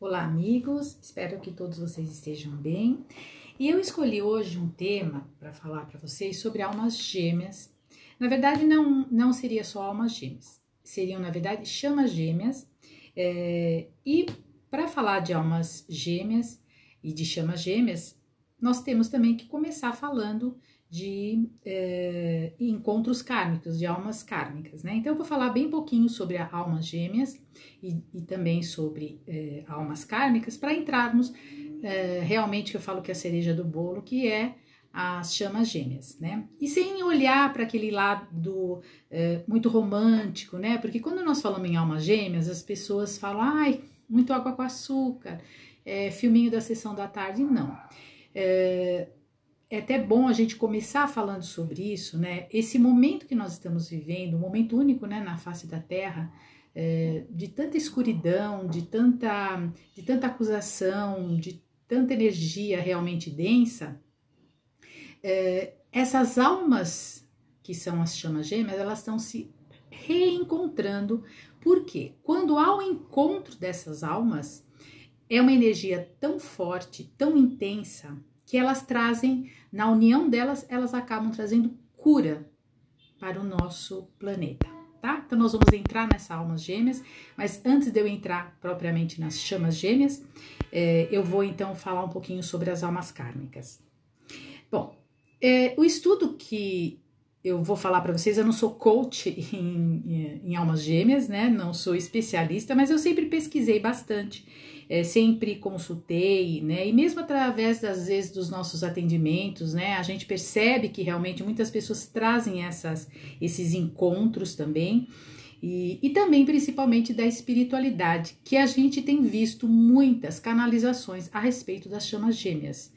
Olá, amigos. Espero que todos vocês estejam bem. E eu escolhi hoje um tema para falar para vocês sobre almas gêmeas. Na verdade, não, não seria só almas gêmeas, seriam, na verdade, chamas gêmeas. É, e para falar de almas gêmeas e de chamas gêmeas, nós temos também que começar falando de é, encontros kármicos, de almas kármicas, né? Então, eu vou falar bem pouquinho sobre almas gêmeas e, e também sobre é, almas kármicas para entrarmos é, realmente que eu falo que é a cereja do bolo, que é as chamas gêmeas, né? E sem olhar para aquele lado é, muito romântico, né? Porque quando nós falamos em almas gêmeas, as pessoas falam, ai, muito água com açúcar, é, filminho da sessão da tarde, não. É, é até bom a gente começar falando sobre isso, né? Esse momento que nós estamos vivendo, um momento único, né, na face da Terra, é, de tanta escuridão, de tanta, de tanta acusação, de tanta energia realmente densa, é, essas almas que são as chamas gêmeas, elas estão se reencontrando. Porque quando há o encontro dessas almas, é uma energia tão forte, tão intensa, que elas trazem, na união delas, elas acabam trazendo cura para o nosso planeta, tá? Então nós vamos entrar nessas almas gêmeas, mas antes de eu entrar propriamente nas chamas gêmeas, é, eu vou então falar um pouquinho sobre as almas kármicas. Bom, é, o estudo que eu vou falar para vocês, eu não sou coach em, em, almas gêmeas, né? Não sou especialista, mas eu sempre pesquisei bastante é, sempre consultei, né? E mesmo através das vezes dos nossos atendimentos, né? A gente percebe que realmente muitas pessoas trazem essas, esses encontros também. E, e, também principalmente da espiritualidade, que a gente tem visto muitas canalizações a respeito das chamas gêmeas,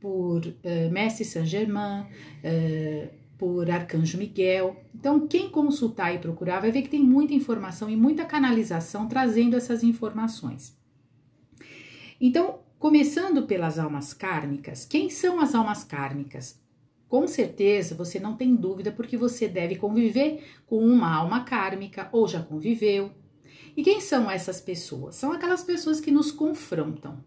por uh, Mestre Saint Germain, uh, por Arcanjo Miguel. Então, quem consultar e procurar vai ver que tem muita informação e muita canalização trazendo essas informações. Então, começando pelas almas kármicas, quem são as almas kármicas? Com certeza você não tem dúvida porque você deve conviver com uma alma kármica ou já conviveu. E quem são essas pessoas? São aquelas pessoas que nos confrontam,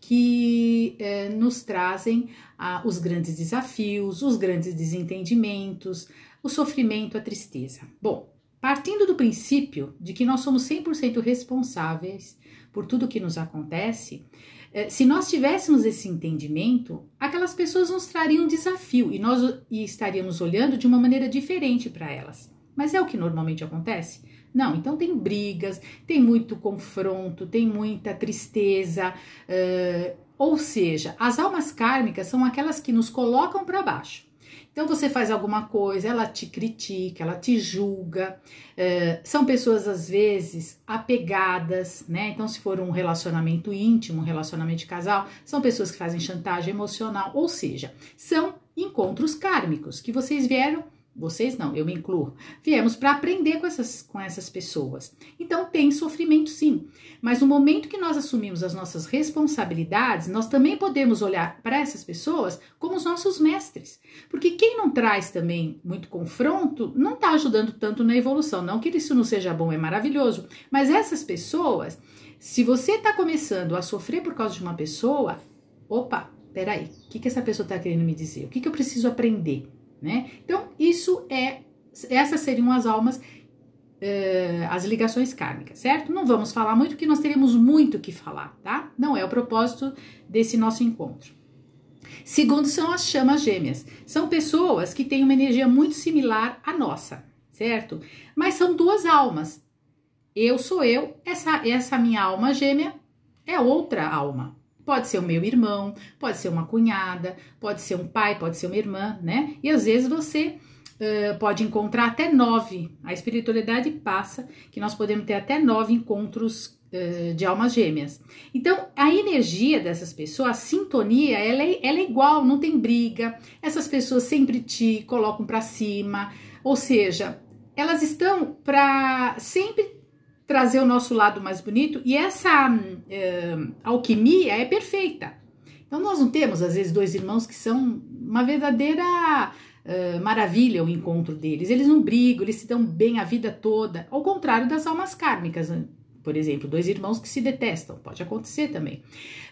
que eh, nos trazem ah, os grandes desafios, os grandes desentendimentos, o sofrimento, a tristeza. Bom, partindo do princípio de que nós somos 100% responsáveis por tudo que nos acontece, eh, se nós tivéssemos esse entendimento, aquelas pessoas nos trariam um desafio e nós estaríamos olhando de uma maneira diferente para elas. Mas é o que normalmente acontece? Não, então tem brigas, tem muito confronto, tem muita tristeza, uh, ou seja, as almas kármicas são aquelas que nos colocam para baixo. Então você faz alguma coisa, ela te critica, ela te julga. É, são pessoas às vezes apegadas, né? Então, se for um relacionamento íntimo, um relacionamento de casal, são pessoas que fazem chantagem emocional, ou seja, são encontros kármicos que vocês vieram vocês não, eu me incluo, viemos para aprender com essas, com essas pessoas. Então tem sofrimento sim, mas no momento que nós assumimos as nossas responsabilidades, nós também podemos olhar para essas pessoas como os nossos mestres. Porque quem não traz também muito confronto não está ajudando tanto na evolução. Não que isso não seja bom, é maravilhoso, mas essas pessoas, se você está começando a sofrer por causa de uma pessoa, opa, peraí, o que, que essa pessoa está querendo me dizer? O que, que eu preciso aprender? Né? Então, isso é, essas seriam as almas, uh, as ligações kármicas, certo? Não vamos falar muito, porque nós teremos muito que falar, tá? Não é o propósito desse nosso encontro. Segundo, são as chamas gêmeas. São pessoas que têm uma energia muito similar à nossa, certo? Mas são duas almas. Eu sou eu, essa, essa minha alma gêmea é outra alma, Pode ser o meu irmão, pode ser uma cunhada, pode ser um pai, pode ser uma irmã, né? E às vezes você uh, pode encontrar até nove. A espiritualidade passa que nós podemos ter até nove encontros uh, de almas gêmeas. Então, a energia dessas pessoas, a sintonia, ela é, ela é igual, não tem briga. Essas pessoas sempre te colocam para cima, ou seja, elas estão para sempre trazer o nosso lado mais bonito e essa uh, alquimia é perfeita. Então nós não temos às vezes dois irmãos que são uma verdadeira uh, maravilha o encontro deles. Eles não brigam, eles se dão bem a vida toda, ao contrário das almas kármicas. por exemplo, dois irmãos que se detestam, pode acontecer também.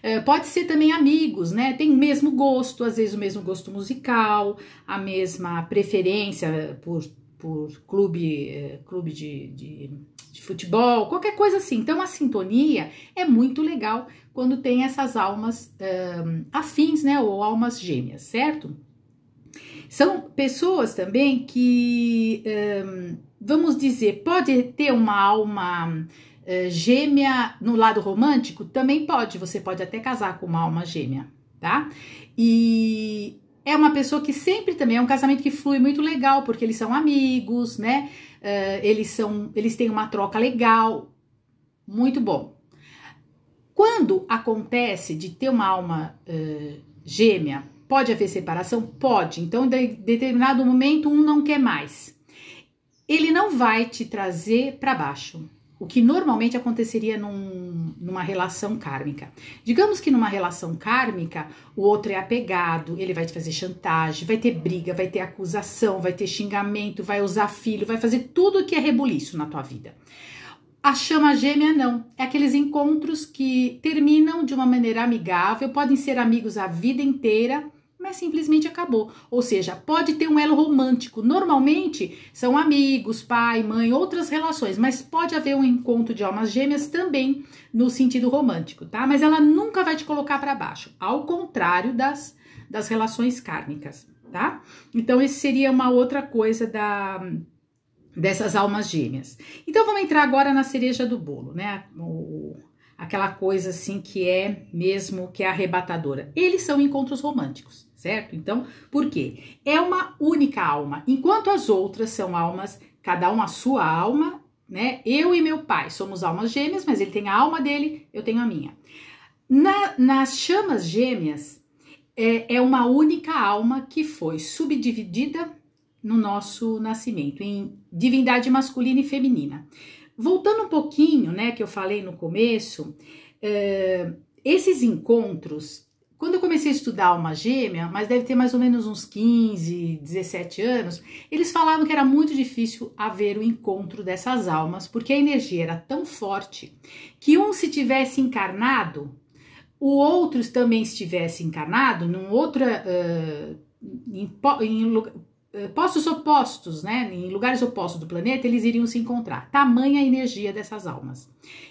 É, pode ser também amigos, né? Tem o mesmo gosto, às vezes o mesmo gosto musical, a mesma preferência por, por clube, é, clube de, de, de futebol, qualquer coisa assim. Então a sintonia é muito legal quando tem essas almas um, afins, né? Ou almas gêmeas, certo? São pessoas também que, um, vamos dizer, pode ter uma alma gêmea no lado romântico? Também pode, você pode até casar com uma alma gêmea, tá? E é uma pessoa que sempre também é um casamento que flui muito legal, porque eles são amigos, né? Uh, eles são, eles têm uma troca legal, muito bom. Quando acontece de ter uma alma uh, gêmea, Pode haver separação? Pode. Então, em determinado momento, um não quer mais. Ele não vai te trazer para baixo. O que normalmente aconteceria num, numa relação kármica. Digamos que numa relação kármica, o outro é apegado, ele vai te fazer chantagem, vai ter briga, vai ter acusação, vai ter xingamento, vai usar filho, vai fazer tudo que é rebuliço na tua vida. A chama gêmea não. É aqueles encontros que terminam de uma maneira amigável, podem ser amigos a vida inteira, mas simplesmente acabou. Ou seja, pode ter um elo romântico. Normalmente são amigos, pai, mãe, outras relações, mas pode haver um encontro de almas gêmeas também no sentido romântico, tá? Mas ela nunca vai te colocar para baixo, ao contrário das, das relações kármicas, tá? Então, esse seria uma outra coisa da dessas almas gêmeas. Então vamos entrar agora na cereja do bolo, né? O, aquela coisa assim que é mesmo que é arrebatadora. Eles são encontros românticos certo? Então, por quê? É uma única alma, enquanto as outras são almas, cada uma a sua alma, né? Eu e meu pai somos almas gêmeas, mas ele tem a alma dele, eu tenho a minha. Na, nas chamas gêmeas, é, é uma única alma que foi subdividida no nosso nascimento, em divindade masculina e feminina. Voltando um pouquinho, né, que eu falei no começo, é, esses encontros quando eu comecei a estudar alma gêmea, mas deve ter mais ou menos uns 15, 17 anos, eles falavam que era muito difícil haver o encontro dessas almas, porque a energia era tão forte que um se tivesse encarnado, o outro também estivesse encarnado num outro uh, em, em, postos opostos, né, em lugares opostos do planeta, eles iriam se encontrar. Tamanha a energia dessas almas.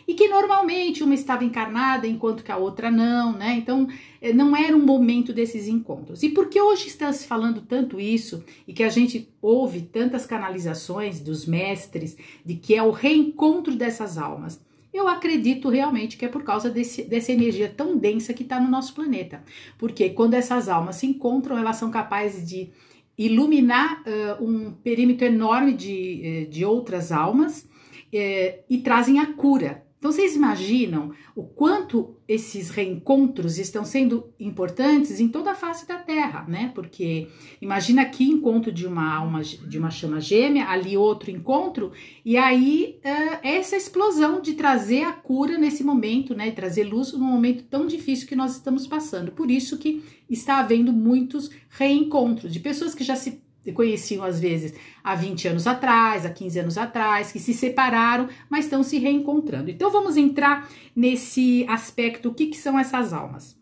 E que normalmente uma estava encarnada enquanto que a outra não, né? Então, eh, não era um momento desses encontros. E por que hoje está se falando tanto isso e que a gente ouve tantas canalizações dos mestres de que é o reencontro dessas almas? Eu acredito realmente que é por causa desse, dessa energia tão densa que está no nosso planeta. Porque quando essas almas se encontram, elas são capazes de iluminar uh, um perímetro enorme de, eh, de outras almas uh, e trazem a cura. Então vocês imaginam o quanto esses reencontros estão sendo importantes em toda a face da Terra, né? Porque imagina aqui encontro de uma alma de uma chama gêmea, ali outro encontro, e aí uh, essa explosão de trazer a cura nesse momento, né? Trazer luz num momento tão difícil que nós estamos passando. Por isso que está havendo muitos reencontros de pessoas que já se conheciam às vezes há 20 anos atrás, há 15 anos atrás, que se separaram, mas estão se reencontrando. Então vamos entrar nesse aspecto, o que, que são essas almas.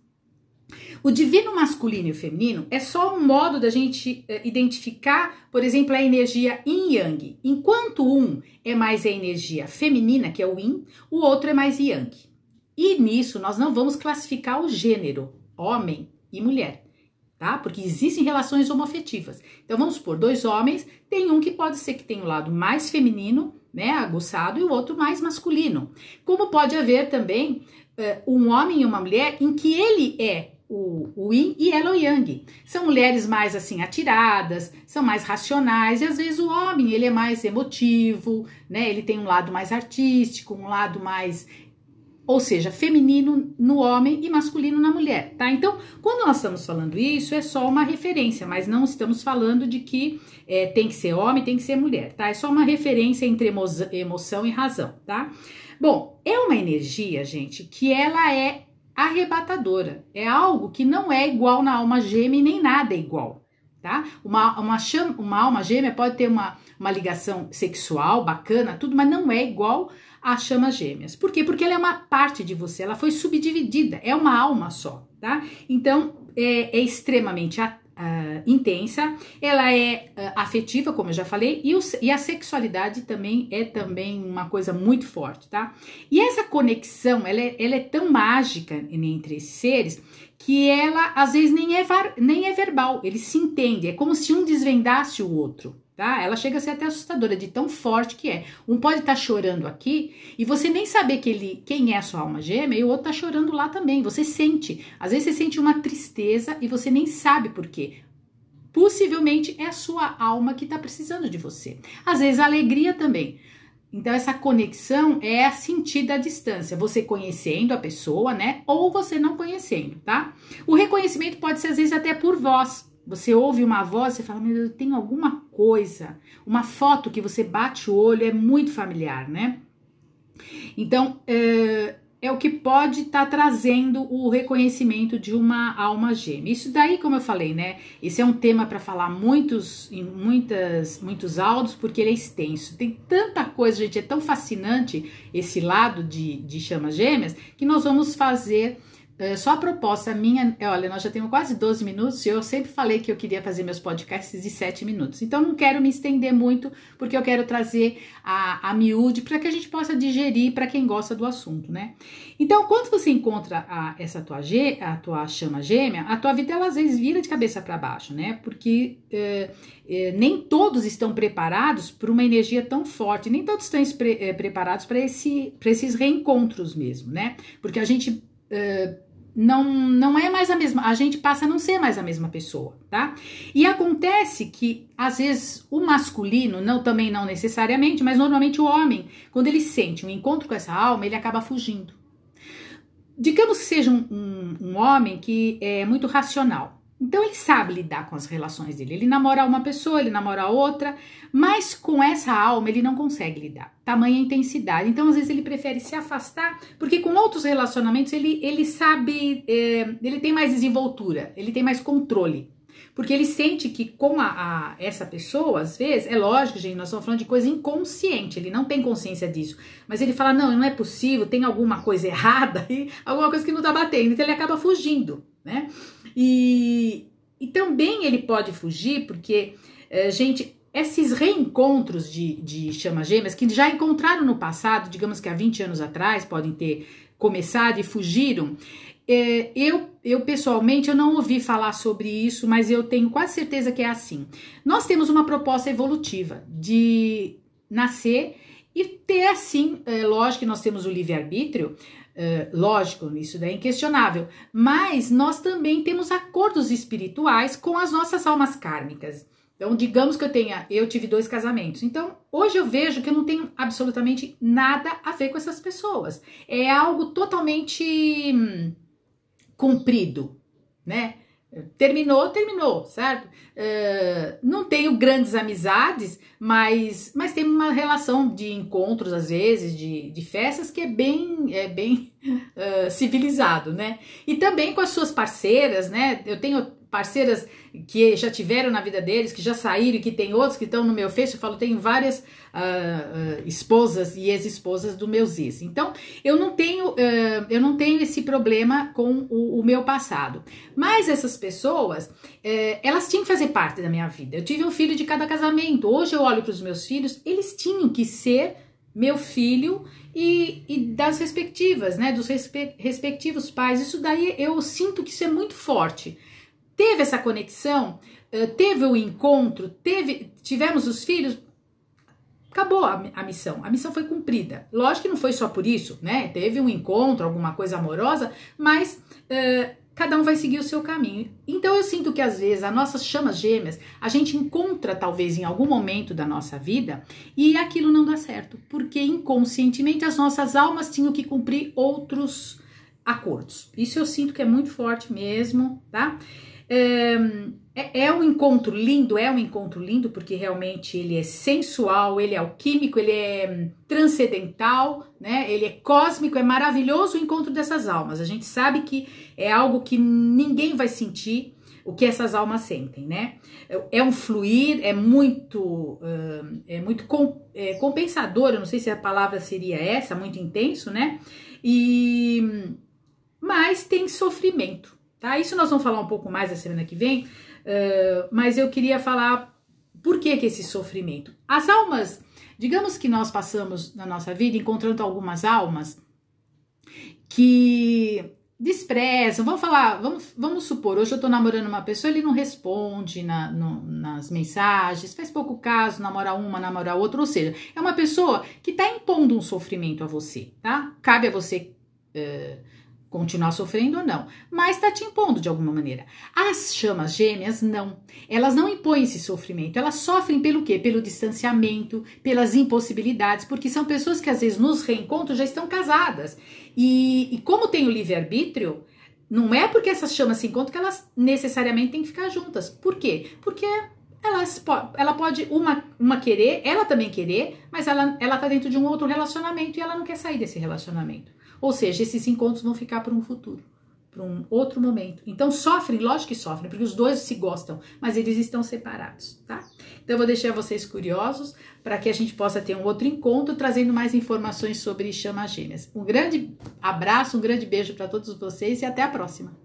O divino masculino e o feminino é só um modo da gente uh, identificar, por exemplo, a energia yin yang. Enquanto um é mais a energia feminina, que é o yin, o outro é mais yang. E nisso nós não vamos classificar o gênero, homem e mulher tá? Porque existem relações homoafetivas. Então vamos supor, dois homens, tem um que pode ser que tenha o lado mais feminino, né, aguçado, e o outro mais masculino. Como pode haver também uh, um homem e uma mulher em que ele é o, o yin e ela o yang. São mulheres mais assim atiradas, são mais racionais e às vezes o homem ele é mais emotivo, né? Ele tem um lado mais artístico, um lado mais ou seja, feminino no homem e masculino na mulher, tá? Então, quando nós estamos falando isso, é só uma referência, mas não estamos falando de que é, tem que ser homem, tem que ser mulher, tá? É só uma referência entre emo emoção e razão, tá? Bom, é uma energia, gente, que ela é arrebatadora, é algo que não é igual na alma gêmea e nem nada é igual, tá? Uma, uma, chama, uma alma gêmea pode ter uma, uma ligação sexual bacana, tudo, mas não é igual a chama gêmeas. Por quê? Porque ela é uma parte de você, ela foi subdividida, é uma alma só, tá? Então é, é extremamente Uh, intensa, ela é uh, afetiva, como eu já falei, e, o, e, a sexualidade também é também uma coisa muito forte, tá? E essa conexão, ela é, ela é tão mágica entre esses seres que ela às vezes nem é, nem é verbal, eles se entendem, é como se um desvendasse o outro, tá? Ela chega a ser até assustadora de tão forte que é. Um pode estar tá chorando aqui e você nem saber que ele, quem é a sua alma gêmea e o outro tá chorando lá também. Você sente. Às vezes você sente uma tristeza e você nem sabe por quê. Possivelmente é a sua alma que está precisando de você. Às vezes a alegria também. Então, essa conexão é a sentida à distância, você conhecendo a pessoa, né? Ou você não conhecendo, tá? O reconhecimento pode ser, às vezes, até por voz. Você ouve uma voz e fala, meu Deus, tem alguma coisa. Uma foto que você bate o olho é muito familiar, né? Então, é, é o que pode estar tá trazendo o reconhecimento de uma alma gêmea. Isso daí, como eu falei, né? Esse é um tema para falar muitos, em muitas, muitos áudios, porque ele é extenso. Tem tanta coisa, gente, é tão fascinante esse lado de, de chamas gêmeas, que nós vamos fazer é, só a proposta minha, é, olha, nós já temos quase 12 minutos e eu sempre falei que eu queria fazer meus podcasts de 7 minutos. Então não quero me estender muito, porque eu quero trazer a, a miúde para que a gente possa digerir para quem gosta do assunto, né? Então, quando você encontra a, essa tua, a tua chama gêmea, a tua vida ela às vezes vira de cabeça para baixo, né? Porque é, é, nem todos estão preparados para uma energia tão forte, nem todos estão é, preparados para esse, esses reencontros mesmo, né? Porque a gente uh, não, não é mais a mesma, a gente passa a não ser mais a mesma pessoa, tá? E acontece que às vezes o masculino, não também não necessariamente, mas normalmente o homem, quando ele sente um encontro com essa alma, ele acaba fugindo. Digamos que seja um, um, um homem que é muito racional, então ele sabe lidar com as relações dele. Ele namora uma pessoa, ele namora outra, mas com essa alma ele não consegue lidar. Tamanha intensidade. Então às vezes ele prefere se afastar, porque com outros relacionamentos ele, ele sabe, é, ele tem mais desenvoltura, ele tem mais controle. Porque ele sente que com a, a, essa pessoa, às vezes, é lógico, gente, nós estamos falando de coisa inconsciente, ele não tem consciência disso. Mas ele fala: não, não é possível, tem alguma coisa errada, e alguma coisa que não tá batendo. Então ele acaba fugindo, né? E, e também ele pode fugir porque, é, gente, esses reencontros de, de chamas gêmeas que já encontraram no passado, digamos que há 20 anos atrás, podem ter começado e fugiram. É, eu, eu pessoalmente eu não ouvi falar sobre isso, mas eu tenho quase certeza que é assim. Nós temos uma proposta evolutiva de nascer e ter assim, é, lógico que nós temos o livre-arbítrio, é, lógico, isso daí é inquestionável, mas nós também temos acordos espirituais com as nossas almas kármicas. Então, digamos que eu tenha, eu tive dois casamentos. Então, hoje eu vejo que eu não tenho absolutamente nada a ver com essas pessoas. É algo totalmente hum, cumprido, né? Terminou, terminou, certo? Uh, não tenho grandes amizades, mas, mas tem uma relação de encontros, às vezes, de, de festas, que é bem, é bem uh, civilizado, né? E também com as suas parceiras, né? Eu tenho parceiras que já tiveram na vida deles, que já saíram, que tem outros que estão no meu Face, eu falo, tenho várias uh, uh, esposas e ex-esposas do meus ex. Então, eu não tenho, uh, eu não tenho esse problema com o, o meu passado. Mas essas pessoas, eh, elas tinham que fazer parte da minha vida. Eu tive um filho de cada casamento. Hoje eu olho para os meus filhos, eles tinham que ser meu filho e, e, das respectivas, né, dos respe respectivos pais. Isso daí eu sinto que isso é muito forte teve essa conexão, eh, teve o encontro, teve, tivemos os filhos, acabou a, a, missão. A missão foi cumprida. Lógico que não foi só por isso, né? Teve um encontro, alguma coisa amorosa, mas uh, cada um vai seguir o seu caminho. Então eu sinto que às vezes as nossas chamas gêmeas a gente encontra talvez em algum momento da nossa vida e aquilo não dá certo, porque inconscientemente as nossas almas tinham que cumprir outros acordos. Isso eu sinto que é muito forte mesmo, tá? É, é um encontro lindo, é um encontro lindo, porque realmente ele é sensual, ele é alquímico, ele é transcendental, né? Ele é cósmico, é maravilhoso o encontro dessas almas. A gente sabe que é algo que ninguém vai sentir, o que essas almas sentem, né? É um fluir, é muito, é muito é compensador, eu não sei se a palavra seria essa, muito intenso, né? E mas tem sofrimento, tá? Isso nós vamos falar um pouco mais a semana que vem, uh, mas eu queria falar por que, que esse sofrimento. As almas, digamos que nós passamos na nossa vida encontrando algumas almas que desprezam, vamos falar, vamos, vamos supor, hoje eu tô namorando uma pessoa, ele não responde na, no, nas mensagens, faz pouco caso, namora uma, namora outra, ou seja, é uma pessoa que tá impondo um sofrimento a você, tá? Cabe a você uh, continuar sofrendo ou não, mas está te impondo de alguma maneira. As chamas gêmeas não, elas não impõem esse sofrimento, elas sofrem pelo quê? Pelo distanciamento, pelas impossibilidades, porque são pessoas que às vezes nos reencontros já estão casadas e, e como tem o livre-arbítrio, não é porque essas chamas se encontram que elas necessariamente têm que ficar juntas. Por quê? Porque elas, ela pode uma, uma querer, ela também querer, mas ela, ela tá dentro de um outro relacionamento e ela não quer sair desse relacionamento. Ou seja, esses encontros vão ficar para um futuro, para um outro momento. Então sofrem, lógico que sofrem, porque os dois se gostam, mas eles estão separados, tá? Então eu vou deixar vocês curiosos para que a gente possa ter um outro encontro trazendo mais informações sobre chamas gêmeas. Um grande abraço, um grande beijo para todos vocês e até a próxima.